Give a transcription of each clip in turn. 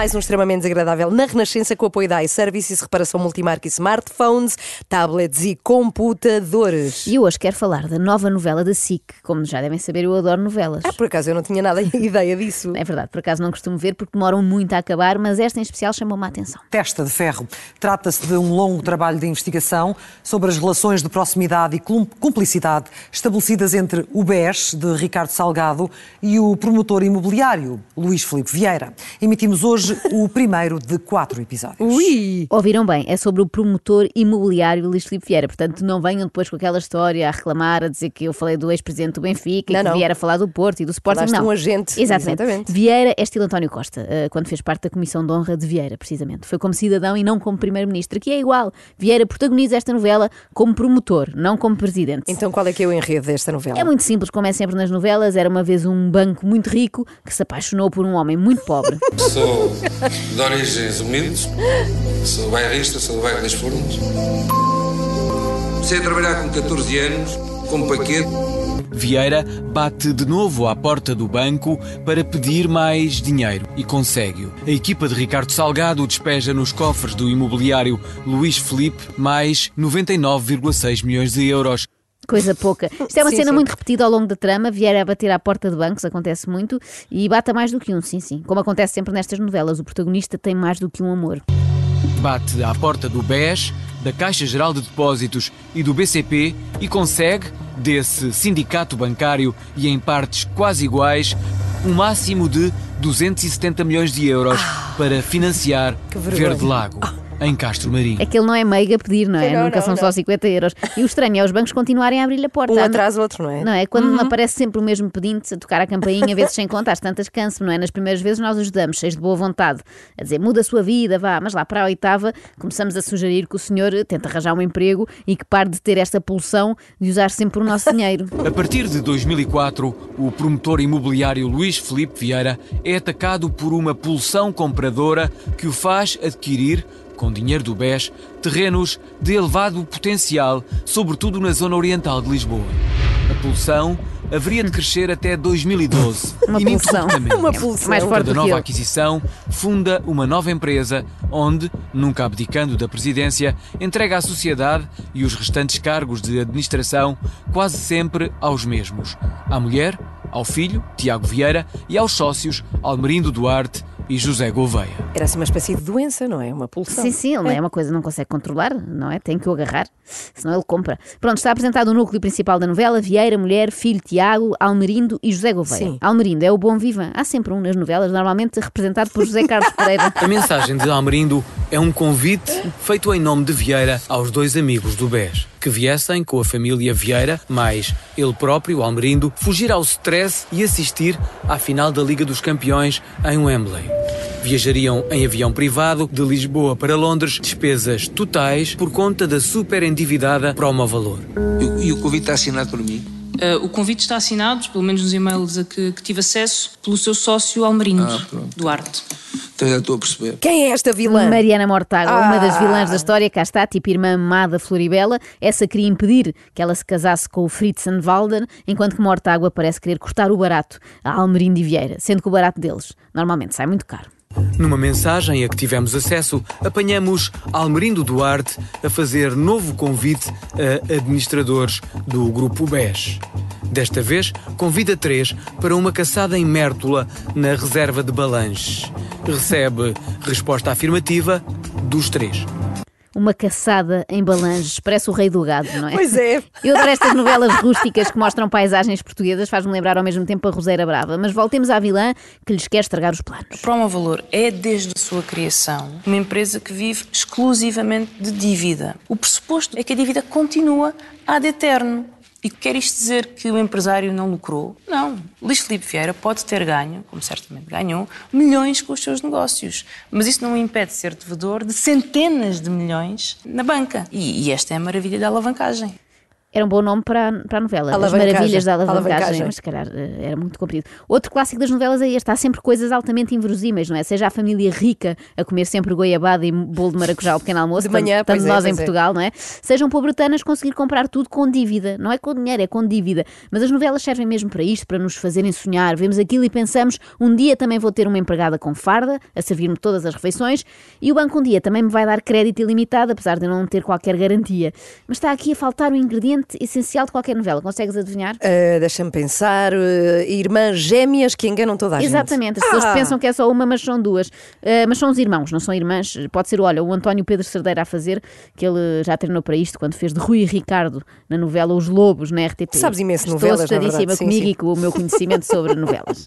Mais um extremamente desagradável na Renascença com apoio da iServices, reparação multimarca e smartphones, tablets e computadores. E hoje quero falar da nova novela da SIC. Como já devem saber, eu adoro novelas. Ah, por acaso eu não tinha nada ideia disso. É verdade, por acaso não costumo ver porque demoram muito a acabar, mas esta em especial chamou-me a atenção. Testa de Ferro. Trata-se de um longo trabalho de investigação sobre as relações de proximidade e cum- cumplicidade estabelecidas entre o BES, de Ricardo Salgado, e o promotor imobiliário, Luís Filipe Vieira. Emitimos hoje o primeiro de quatro episódios. Ui! Ouviram bem, é sobre o promotor imobiliário Luís Filipe Vieira. Portanto, não venham depois com aquela história a reclamar, a dizer que eu falei do ex-presidente do Benfica Não, e que não. Vieira a falar do Porto e do Sporting. Falaste Não. um agente. Exatamente. Exatamente. Vieira é estilo António Costa, eh, quando fez parte da Comissão de Honra de Vieira, precisamente. Foi como cidadão e não como primeiro-ministro. Aqui é igual. Vieira protagoniza esta novela como promotor, não como presidente. Então qual é que é o enredo desta novela? É muito simples, como é sempre nas novelas. Era uma vez um banco muito rico que se apaixonou por um homem muito pobre. Sou de origens humildes, sou bairrista, sou do bairro das Furnas. Comecei a trabalhar com 14 anos, como paquete. Vieira bate de novo à porta do banco para pedir mais dinheiro e consegue-o. A equipa de Ricardo Salgado despeja nos cofres do imobiliário Luís Felipe mais 99,6 milhões de euros. Coisa pouca. Isto é uma Sim, cena sim. muito repetida ao longo da trama. Vieira a bater à porta de bancos, acontece muito, e bata mais do que um, sim, sim. Como acontece sempre nestas novelas, o protagonista tem mais do que um amor. Bate à porta do BES, da Caixa Geral de Depósitos e do BCP e consegue, desse sindicato bancário e em partes quase iguais, um máximo de 270 milhões de euros para financiar. Verde Lago, em Castro Marinho. É que ele não é meiga a pedir, não é? Não, Nunca não, são não. só 50 euros. E o estranho é os bancos continuarem a abrir-lhe a porta. Um atrás do outro, não é? Não é? Quando aparece sempre o mesmo pedinte a tocar a campainha, vezes sem conta, às tantas canso, não é? Nas primeiras vezes nós ajudamos, cheios de boa vontade, a dizer muda a sua vida, vá, mas lá para a oitava começamos a sugerir que o senhor tente arranjar um emprego e que pare de ter esta pulsão de usar sempre o nosso dinheiro. A partir de 2004, o promotor imobiliário Luís Felipe Vieira é atacado por uma pulsão compradora que o faz adquirir, com dinheiro do BES, terrenos de elevado potencial, sobretudo na zona oriental de Lisboa. A pulsão haveria de crescer até 2012. Uma pulsão. ininterruptamente. Uma pulsão. Mais forte Cada do que nova aquisição funda uma nova empresa onde, nunca abdicando da presidência, entrega à sociedade e os restantes cargos de administração quase sempre aos mesmos. À mulher, ao filho, Tiago Vieira, e aos sócios, Almerindo Duarte e José Gouveia. Era assim uma espécie de doença, não é? Uma pulsão. Sim, sim, ele não é uma coisa que não consegue controlar, não é? Tem que o agarrar, senão ele compra. Pronto, está apresentado o núcleo principal da novela: Vieira, mulher, filho, Tiago, Almerindo e José Gouveia. Sim. Almerindo é o bom vivan. Há sempre um nas novelas, normalmente representado por José Carlos Pereira. A mensagem de Almerindo é um convite feito em nome de Vieira aos dois amigos do BES, que viessem com a família Vieira, mais ele próprio, Almerindo, fugir ao stress e assistir à final da Liga dos Campeões em Wembley. Viajariam em avião privado de Lisboa para Londres, despesas totais por conta da super endividada Promo Valor. E, e o convite está assinado por mim. Uh, o convite está assinado, pelo menos nos e-mails a que, que tive acesso, pelo seu sócio Almerindo Ah. Duarte. Então já estou a perceber. Quem é esta vilã? Mariana Mortágua, uma das Ah. vilãs da história, cá está, tipo irmã amada Floribela. Essa queria impedir que ela se casasse com o Fritz Walden, enquanto que Mortágua parece querer cortar o barato a Almerindo e Vieira, sendo que o barato deles normalmente sai muito caro. Numa mensagem a que tivemos acesso, apanhamos Almerindo Duarte a fazer novo convite a administradores do Grupo BES. Desta vez, convida três para uma caçada em Mértola, na reserva de Balanches. Recebe resposta afirmativa dos três. Uma caçada em balanges, parece o rei do gado, não é? Pois é. Eu adoro estas novelas rústicas que mostram paisagens portuguesas, faz-me lembrar ao mesmo tempo a Roseira Brava. Mas voltemos à vilã que lhes quer estragar os planos. Promo Valor é, desde a sua criação, uma empresa que vive exclusivamente de dívida. O pressuposto é que a dívida continua ad eterno. E quer isto dizer que o empresário não lucrou? Não. Luís Filipe Vieira pode ter ganho, como certamente ganhou, milhões com os seus negócios. Mas isso não o impede de ser devedor de centenas de milhões na banca. E, e esta é a maravilha da alavancagem. Era um bom nome para, a- para a novela. As. Maravilhas da alavancagem. Alavancagem. Mas se calhar eh, era muito comprido. Outro clássico das novelas é este. Há sempre coisas altamente inverosímeis, não é? Seja a família rica a comer sempre goiabada e bolo de maracujá ao pequeno almoço, De manhã, tanto é, nós em pois é. Portugal, não é? Sejam pobretanas conseguir comprar tudo com dívida. Não é com dinheiro, é com dívida. Mas as novelas servem mesmo para isto, para nos fazerem sonhar. Vemos aquilo e pensamos, um dia também vou ter uma empregada com farda, a servir-me todas as refeições, e o banco um dia também me vai dar crédito ilimitado, apesar de não ter qualquer garantia. Mas está aqui a faltar o ingrediente essencial de qualquer novela. Consegues adivinhar? Ah, Deixa-me pensar. ah, irmãs gêmeas que enganam toda a gente. Exatamente, as pessoas Ah, pensam que é só uma, mas são duas. Uh, mas são os irmãos, não são irmãs. Pode ser, olha, o António Pedro Cerdeira a fazer, que ele já treinou para isto, quando fez de Rui e Ricardo na novela Os Lobos, na RTP. Sabes imenso Estou novelas, na assustadíssima sim, comigo sim. e com o meu conhecimento sobre novelas.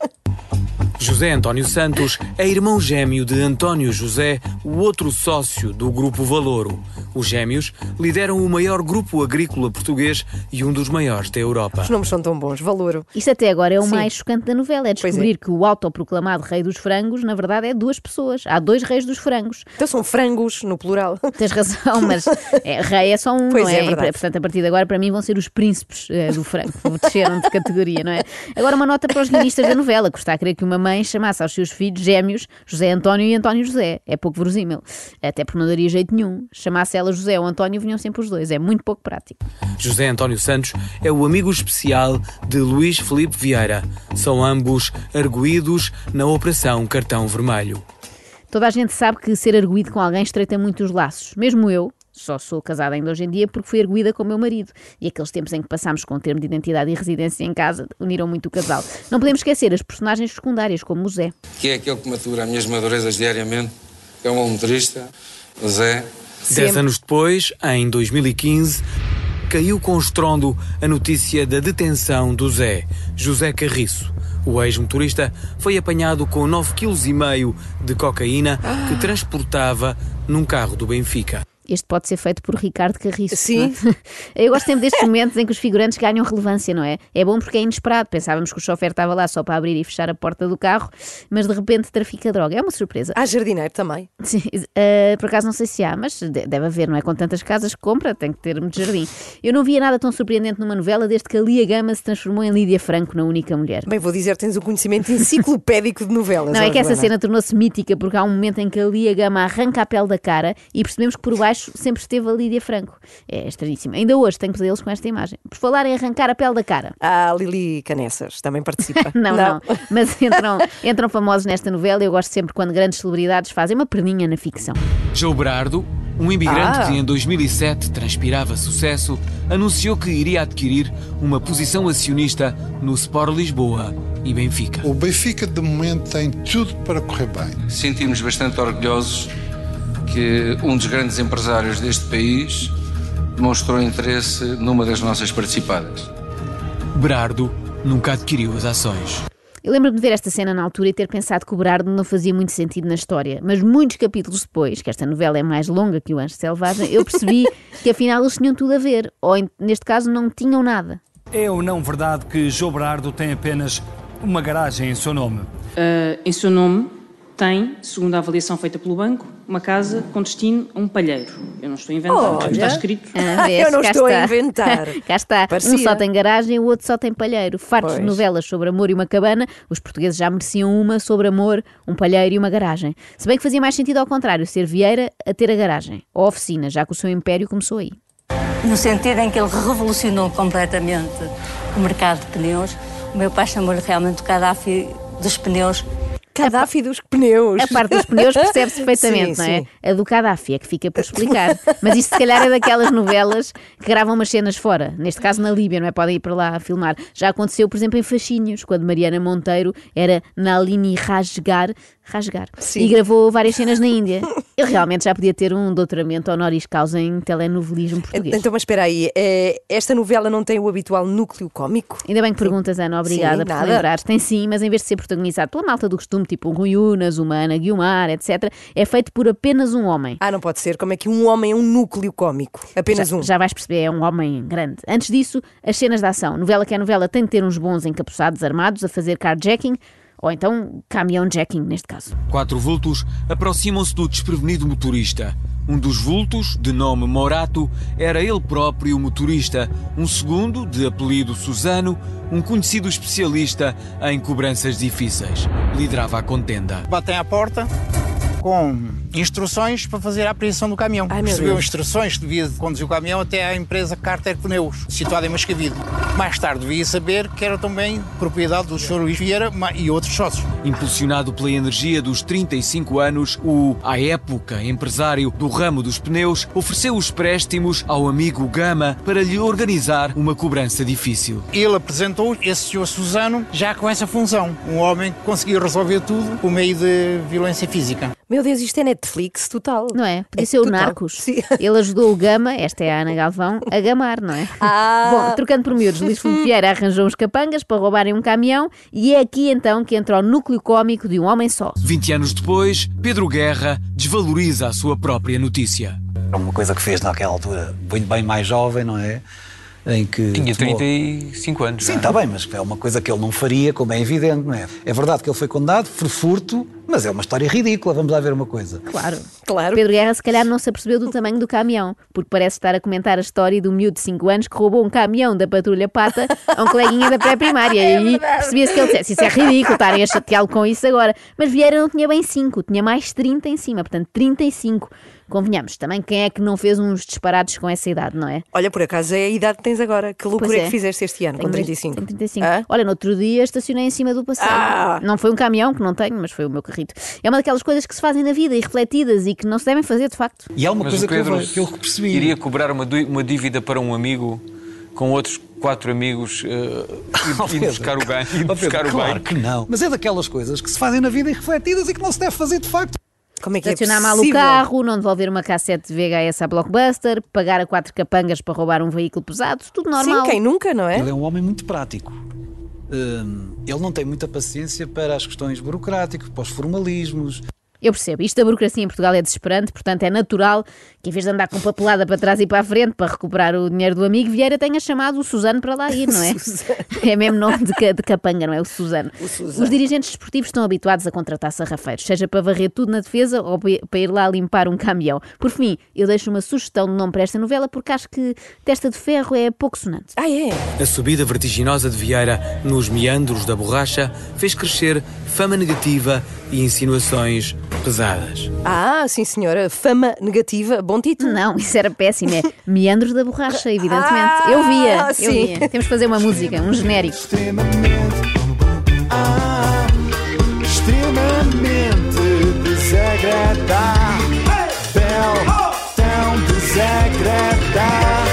José António Santos é irmão gêmeo de António José, o outro sócio do Grupo Valouro. Os gêmeos lideram o maior grupo agrícola português e um dos maiores da Europa. Os nomes são tão bons. Valoro. Isto até agora é o Sim. mais chocante da novela, é é. descobrir que o autoproclamado rei dos frangos, na verdade, é duas pessoas. Há dois reis dos frangos. Então são frangos no plural. Tens razão, mas é, rei é só um, Pois não é, é? é verdade. E, portanto, a partir de agora, para mim, vão ser os príncipes eh, do frango. Desceram de categoria, não é? Agora, uma nota para os guionistas da novela. Custa a crer que uma mãe chamasse aos seus filhos gêmeos José António e António José. É pouco verosímil. Até porque não daria jeito nenhum. Chamasse ela José ou António, vinham sempre os dois. É muito pouco prático. José António Santos é o amigo especial de Luís Felipe Vieira. São ambos arguídos na Operação Cartão Vermelho. Toda a gente sabe que ser arguído com alguém estreita muito os laços. Mesmo eu, só sou casada ainda hoje em dia porque fui arguída com o meu marido. E aqueles tempos em que passámos com o termo de identidade e residência em casa uniram muito o casal. Não podemos esquecer as personagens secundárias, como o Zé. Que é aquele que matura as minhas madurezas diariamente. É um motorista, o Zé. Dez anos depois, em 2015, caiu com estrondo a notícia da detenção do Zé, José Carriço. O ex-motorista foi apanhado com 9,5 kg de cocaína que transportava num carro do Benfica. Este pode ser feito por Ricardo Carriço. Sim. é? Eu gosto sempre destes momentos em que os figurantes ganham relevância, não é? É bom porque é inesperado. Pensávamos que o chofer estava lá só para abrir e fechar a porta do carro, mas de repente trafica droga. É uma surpresa. Há jardineiro também. Sim, eh, por acaso não sei se há, mas de- deve haver, não é? Com tantas casas que compra, tem que ter muito jardim. Eu não via nada tão surpreendente numa novela desde que a Lia Gama se transformou em Lídia Franco na única mulher. Bem, vou dizer, tens um conhecimento enciclopédico de novelas. Não, é que essa cena tornou-se mítica porque há um momento em que a Lia Gama arranca a pele da cara e percebemos que por baixo sempre esteve a Lídia Franco. É estranhíssimo. Ainda hoje tenho pesadelos com esta imagem. Por falar em arrancar a pele da cara. A Lili Canessas, também participa. Não, não, Mas entram, entram famosos nesta novela e eu gosto sempre quando grandes celebridades fazem uma perninha na ficção. Joe Berardo, um imigrante Ah. que em 2007 transpirava sucesso, anunciou que iria adquirir uma posição acionista no Sport Lisboa e Benfica. O Benfica, de momento, tem tudo para correr bem. Sentimos bastante orgulhosos que um dos grandes empresários deste país demonstrou interesse numa das nossas participadas. Berardo nunca adquiriu as ações. Eu lembro-me de ver esta cena na altura e ter pensado que o Berardo não fazia muito sentido na história, mas muitos capítulos depois, que esta novela é mais longa que o Anjo Selvagem, eu percebi que afinal eles tinham tudo a ver, ou neste caso não tinham nada. É ou não verdade que João Berardo tem apenas uma garagem em seu nome? Uh, em seu nome tem, segundo a avaliação feita pelo banco, uma casa com destino a um palheiro. Eu não estou a inventar, Olha. está escrito. Ah, vês? Eu não estou a está. inventar. Cá está. Um Parecia. só tem garagem, o outro só tem palheiro. Fartos de novelas sobre amor e uma cabana, os portugueses já mereciam uma sobre amor, um palheiro e uma garagem. Se bem que fazia mais sentido ao contrário, ser Vieira a ter a garagem. Ou a oficina, já que o seu império começou aí. no sentido em que ele revolucionou completamente o mercado de pneus. O meu pai chamou-lhe realmente o Gaddafi dos pneus. Gaddafi dos pneus. A parte dos pneus percebe-se perfeitamente, Sim, não é? sim. A do Gaddafi é que fica por explicar. Mas isto se calhar é daquelas novelas que gravam umas cenas fora. Neste caso na Líbia, não é? Podem ir para lá a filmar. Já aconteceu, por exemplo, em Faxinhos, quando Mariana Monteiro era Nalini Rasgar, Rasgar Sim. e gravou várias cenas na Índia. Ele realmente já podia ter um doutoramento honoris causa em telenovelismo português. Então, mas espera aí, é, esta novela não tem o habitual núcleo cómico? Ainda bem que perguntas, Ana, obrigada Sim, por nada. lembrares. Tem sim, mas em vez de ser protagonizado pela malta do costume, tipo um Rui Unas, uma Ana Guiomar, etc., é feito por apenas um homem. Ah, não pode ser. Como é que um homem é um núcleo cómico? Apenas já, um. já vais perceber, é um homem grande. Antes disso, as cenas de ação. Novela que é novela tem de ter uns bons encapuçados armados a fazer carjacking, ou então caminhão jacking, neste caso. Quatro vultos aproximam-se do desprevenido motorista. Um dos vultos, de nome Morato, era ele próprio o motorista. Um segundo, de apelido Susano, um conhecido especialista em cobranças difíceis. Liderava a contenda. Batem à porta com instruções para fazer a apreensão do caminhão. Ai, Recebeu instruções que devia conduzir o caminhão até à empresa Carter Pneus, situada em Mascavide. Mais tarde devia saber que era também propriedade do Sr. Luís Vieira e outros sócios. Impulsionado pela energia dos 35 anos, o, à época, empresário do ramo dos pneus, ofereceu os préstimos ao amigo Gama para lhe organizar uma cobrança difícil. Ele apresentou esse Sr. Susano já com essa função. Um homem que conseguia resolver tudo por meio de violência física. Meu Deus, isto é Netflix total. Não é? Podia ser o total. Narcos. Sim. Ele ajudou o Gama, esta é a Ana Galvão, a gamar, não é? Ah. Bom, trocando por miúdos, Luís Filipe Vieira arranjou uns capangas para roubarem um caminhão e é aqui então que entra o núcleo cómico de um homem só. 20 anos depois, Pedro Guerra desvaloriza a sua própria notícia. Uma coisa que fez naquela altura, bem, bem mais jovem, não é? Em que Tinha tomou- 35 anos. Sim, está bem, mas é uma coisa que ele não faria, como é evidente, não é? É verdade que ele foi condenado por furto, mas é uma história ridícula, vamos lá ver uma coisa. Claro. Claro. Pedro Guerra se calhar não se apercebeu do tamanho do caminhão, porque parece estar a comentar a história do miúdo de 5 anos que roubou um caminhão da patrulha pata a um coleguinha da pré-primária. e aí percebia-se que ele dissesse, isso é ridículo, estarem a chateá-lo com isso agora. Mas Vieira não tinha bem 5, tinha mais 30 em cima, portanto 35. Convenhamos, também quem é que não fez uns disparados com essa idade, não é? Olha, por acaso é a idade que tens agora. Que loucura Pois é que fizeste este ano, com Tenho 35? Tenho 35. Hã? Olha, no outro dia estacionei em cima do passeio. Ah! Não foi um caminhão, que não tenho, mas foi o meu carrito. É uma daquelas coisas que se fazem na vida e refletidas e que não se devem fazer de facto. E há uma Mas coisa que, eu, que eu percebi. iria cobrar uma, uma dívida para um amigo com outros quatro amigos Oh, e, Pedro. buscar o bem. E Oh, Pedro, o claro bem. que não. Mas é daquelas coisas que se fazem na vida e refletidas e que não se deve fazer de facto. Como é que é Estacionar mal o carro, não devolver uma cassete de VHS à Blockbuster, pagar a quatro capangas para roubar um veículo pesado, tudo normal. Sim, quem nunca, não é? Ele é um homem muito prático. Hum, ele não tem muita paciência para as questões burocráticas, para os formalismos. Eu percebo, isto da burocracia em Portugal é desesperante, portanto é natural que em vez de andar com papelada para trás e para a frente para recuperar o dinheiro do amigo, Vieira tenha chamado o Suzano para lá ir, não é? é mesmo nome de, de capanga, não é? O Suzano. Os dirigentes desportivos estão habituados a contratar sarrafeiros, seja para varrer tudo na defesa ou pa- para ir lá limpar um caminhão. Por fim, eu deixo uma sugestão de nome para esta novela porque acho que Testa de Ferro é pouco sonante. Ah, é? A subida vertiginosa de Vieira nos meandros da borracha fez crescer fama negativa e insinuações pesadas. Ah, sim, senhora. Fama negativa. Bom título. Não, isso era péssimo, é Meandros da Borracha, evidentemente. Ah, eu via, eu sim. via. Temos que fazer uma música, um genérico. Ah, extremamente desagradável. Tão desagradável.